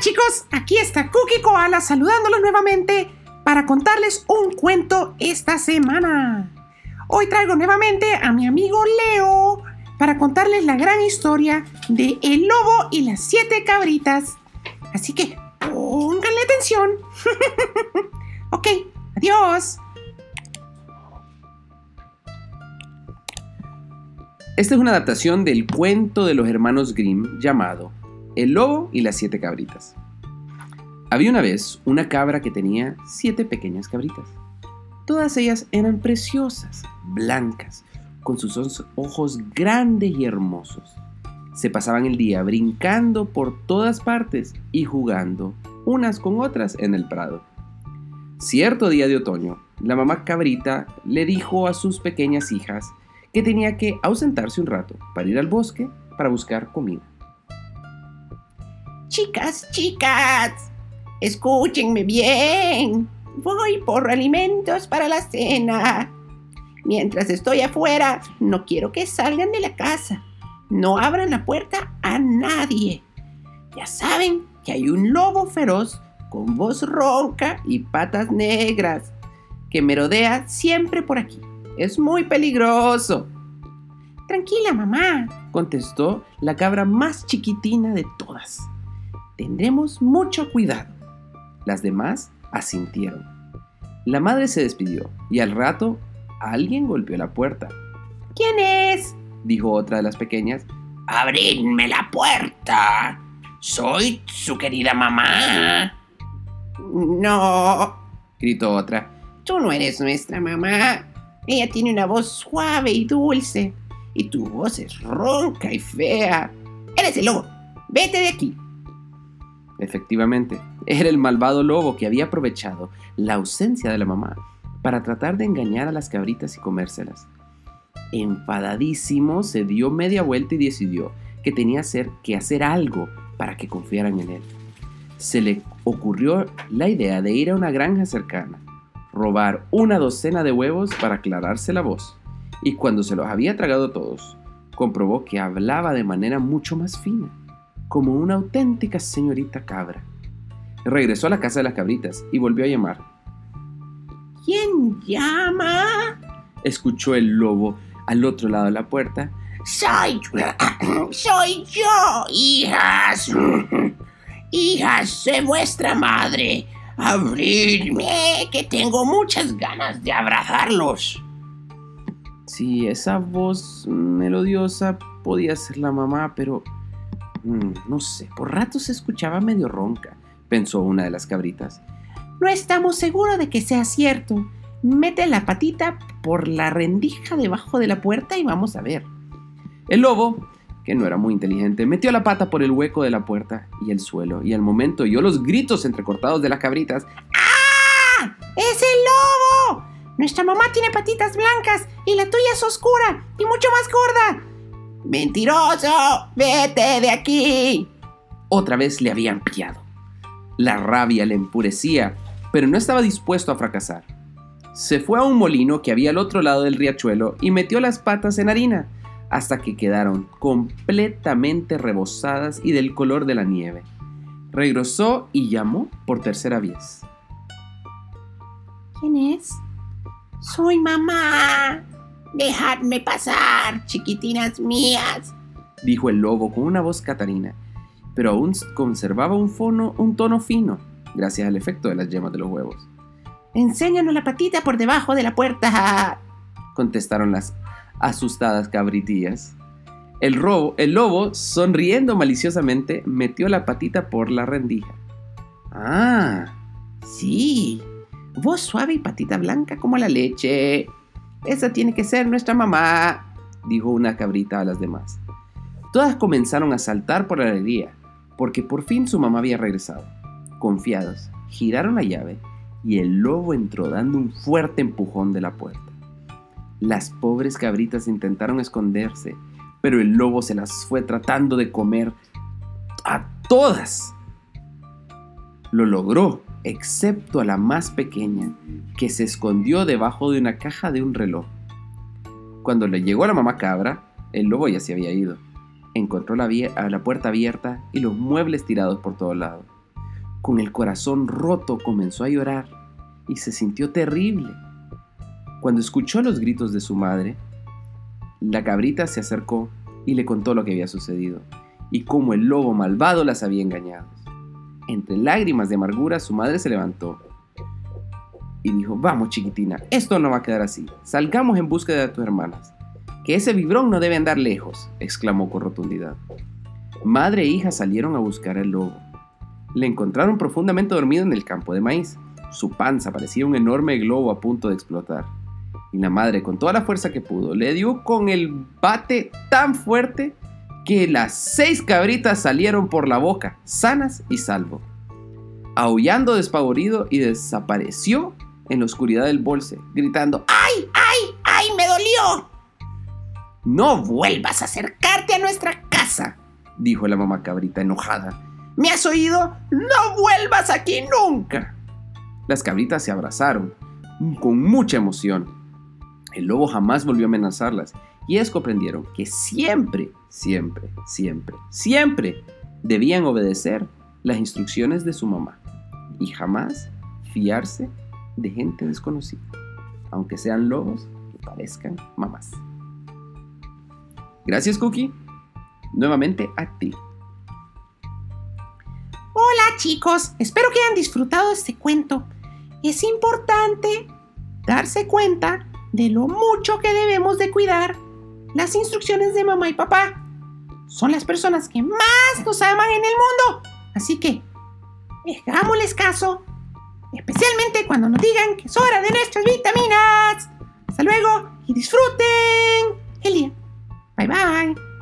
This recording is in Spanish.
Chicos, aquí está Cookie Koala saludándolos nuevamente para contarles un cuento esta semana. Hoy traigo nuevamente a mi amigo Leo para contarles la gran historia de El Lobo y las siete cabritas. Así que pónganle atención. ok, adiós. Esta es una adaptación del cuento de los hermanos Grimm llamado El lobo y las siete cabritas. Había una vez una cabra que tenía siete pequeñas cabritas. Todas ellas eran preciosas, blancas, con sus ojos grandes y hermosos. Se pasaban el día brincando por todas partes y jugando unas con otras en el prado. Cierto día de otoño, la mamá cabrita le dijo a sus pequeñas hijas que tenía que ausentarse un rato para ir al bosque para buscar comida. Chicas, chicas, escúchenme bien. Voy por alimentos para la cena. Mientras estoy afuera, no quiero que salgan de la casa. No abran la puerta a nadie. Ya saben que hay un lobo feroz con voz ronca y patas negras que merodea siempre por aquí. Es muy peligroso. Tranquila, mamá, contestó la cabra más chiquitina de todas. Tendremos mucho cuidado. Las demás asintieron. La madre se despidió y al rato alguien golpeó la puerta. ¿Quién es? dijo otra de las pequeñas. Abridme la puerta. Soy su querida mamá. No, gritó otra. Tú no eres nuestra mamá. Ella tiene una voz suave y dulce. Y tu voz es ronca y fea. Eres el lobo. Vete de aquí. Efectivamente, era el malvado lobo que había aprovechado la ausencia de la mamá para tratar de engañar a las cabritas y comérselas. Enfadadísimo, se dio media vuelta y decidió que tenía que hacer algo para que confiaran en él. Se le ocurrió la idea de ir a una granja cercana, robar una docena de huevos para aclararse la voz, y cuando se los había tragado todos, comprobó que hablaba de manera mucho más fina, como una auténtica señorita cabra. Regresó a la casa de las cabritas y volvió a llamar. ¿Quién llama? Escuchó el lobo al otro lado de la puerta. Soy yo, soy yo, hijas. Hijas de vuestra madre, abridme, que tengo muchas ganas de abrazarlos. Sí, esa voz melodiosa podía ser la mamá, pero mm, no sé, por rato se escuchaba medio ronca, pensó una de las cabritas. No estamos seguros de que sea cierto. Mete la patita por la rendija debajo de la puerta y vamos a ver. El lobo, que no era muy inteligente, metió la pata por el hueco de la puerta y el suelo, y al momento oyó los gritos entrecortados de las cabritas. ¡Ah! ¡Es el lobo! Nuestra mamá tiene patitas blancas y la tuya es oscura y mucho más gorda. ¡Mentiroso! ¡Vete de aquí! Otra vez le habían pillado. La rabia le enfurecía, pero no estaba dispuesto a fracasar. Se fue a un molino que había al otro lado del riachuelo y metió las patas en harina hasta que quedaron completamente rebosadas y del color de la nieve. Regresó y llamó por tercera vez. ¿Quién es? Soy mamá. Dejadme pasar, chiquitinas mías, dijo el lobo con una voz catarina, pero aún conservaba un, fono, un tono fino, gracias al efecto de las yemas de los huevos. Enséñanos la patita por debajo de la puerta, contestaron las asustadas cabritillas. El, robo, el lobo, sonriendo maliciosamente, metió la patita por la rendija. Ah, sí, voz suave y patita blanca como la leche. Esa tiene que ser nuestra mamá, dijo una cabrita a las demás. Todas comenzaron a saltar por alegría, porque por fin su mamá había regresado. Confiados, giraron la llave y el lobo entró dando un fuerte empujón de la puerta. Las pobres cabritas intentaron esconderse, pero el lobo se las fue tratando de comer a todas. Lo logró, excepto a la más pequeña, que se escondió debajo de una caja de un reloj. Cuando le llegó a la mamá cabra, el lobo ya se había ido. Encontró la, la puerta abierta y los muebles tirados por todos lados. Con el corazón roto comenzó a llorar y se sintió terrible. Cuando escuchó los gritos de su madre, la cabrita se acercó y le contó lo que había sucedido y cómo el lobo malvado las había engañado. Entre lágrimas de amargura, su madre se levantó y dijo, vamos chiquitina, esto no va a quedar así, salgamos en búsqueda de tus hermanas. Que ese vibrón no debe andar lejos, exclamó con rotundidad. Madre e hija salieron a buscar al lobo. Le encontraron profundamente dormido en el campo de maíz. Su panza parecía un enorme globo a punto de explotar. Y la madre, con toda la fuerza que pudo, le dio con el bate tan fuerte que las seis cabritas salieron por la boca, sanas y salvo. Aullando despavorido y desapareció en la oscuridad del bolse, gritando ¡Ay, ay, ay, me dolió! No vuelvas a acercarte a nuestra casa, dijo la mamá cabrita enojada. ¿Me has oído? No vuelvas aquí nunca. Las cabritas se abrazaron con mucha emoción. El lobo jamás volvió a amenazarlas y ellas comprendieron que siempre, siempre, siempre, siempre debían obedecer las instrucciones de su mamá y jamás fiarse de gente desconocida, aunque sean lobos que parezcan mamás. Gracias, Cookie. Nuevamente a ti. Hola chicos, espero que hayan disfrutado este cuento. Es importante darse cuenta de lo mucho que debemos de cuidar las instrucciones de mamá y papá. Son las personas que más nos aman en el mundo. Así que, hagámosles caso, especialmente cuando nos digan que es hora de nuestras vitaminas. Hasta luego y disfruten el. Bye bye.